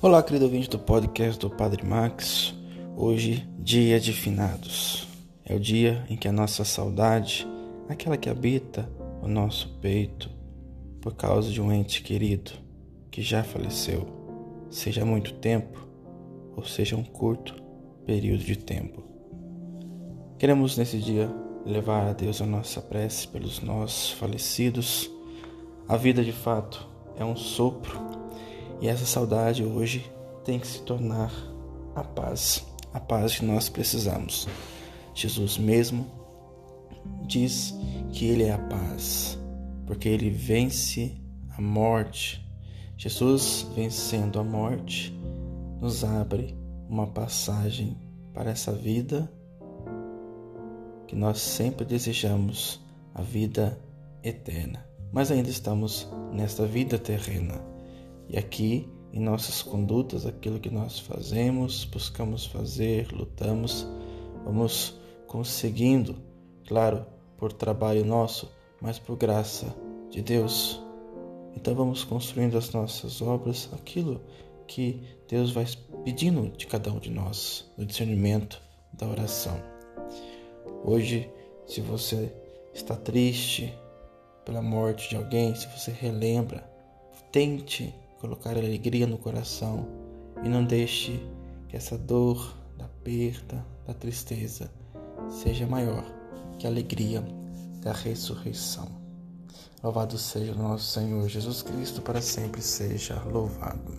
Olá, querido ouvinte do podcast do Padre Max. Hoje, dia de finados. É o dia em que a nossa saudade, aquela que habita o nosso peito, por causa de um ente querido que já faleceu, seja há muito tempo ou seja um curto período de tempo. Queremos nesse dia levar a Deus a nossa prece pelos nossos falecidos. A vida de fato é um sopro e essa saudade hoje tem que se tornar a paz, a paz que nós precisamos. Jesus mesmo diz que Ele é a paz, porque Ele vence a morte. Jesus, vencendo a morte, nos abre uma passagem para essa vida que nós sempre desejamos, a vida eterna. Mas ainda estamos nesta vida terrena e aqui, em nossas condutas, aquilo que nós fazemos, buscamos fazer, lutamos, vamos conseguindo, claro, por trabalho nosso, mas por graça de Deus. Então vamos construindo as nossas obras, aquilo que Deus vai pedindo de cada um de nós, no discernimento da oração. Hoje, se você está triste pela morte de alguém, se você relembra, tente colocar alegria no coração e não deixe que essa dor da perda, da tristeza seja maior que a alegria da ressurreição. Louvado seja o nosso Senhor Jesus Cristo, para sempre seja louvado.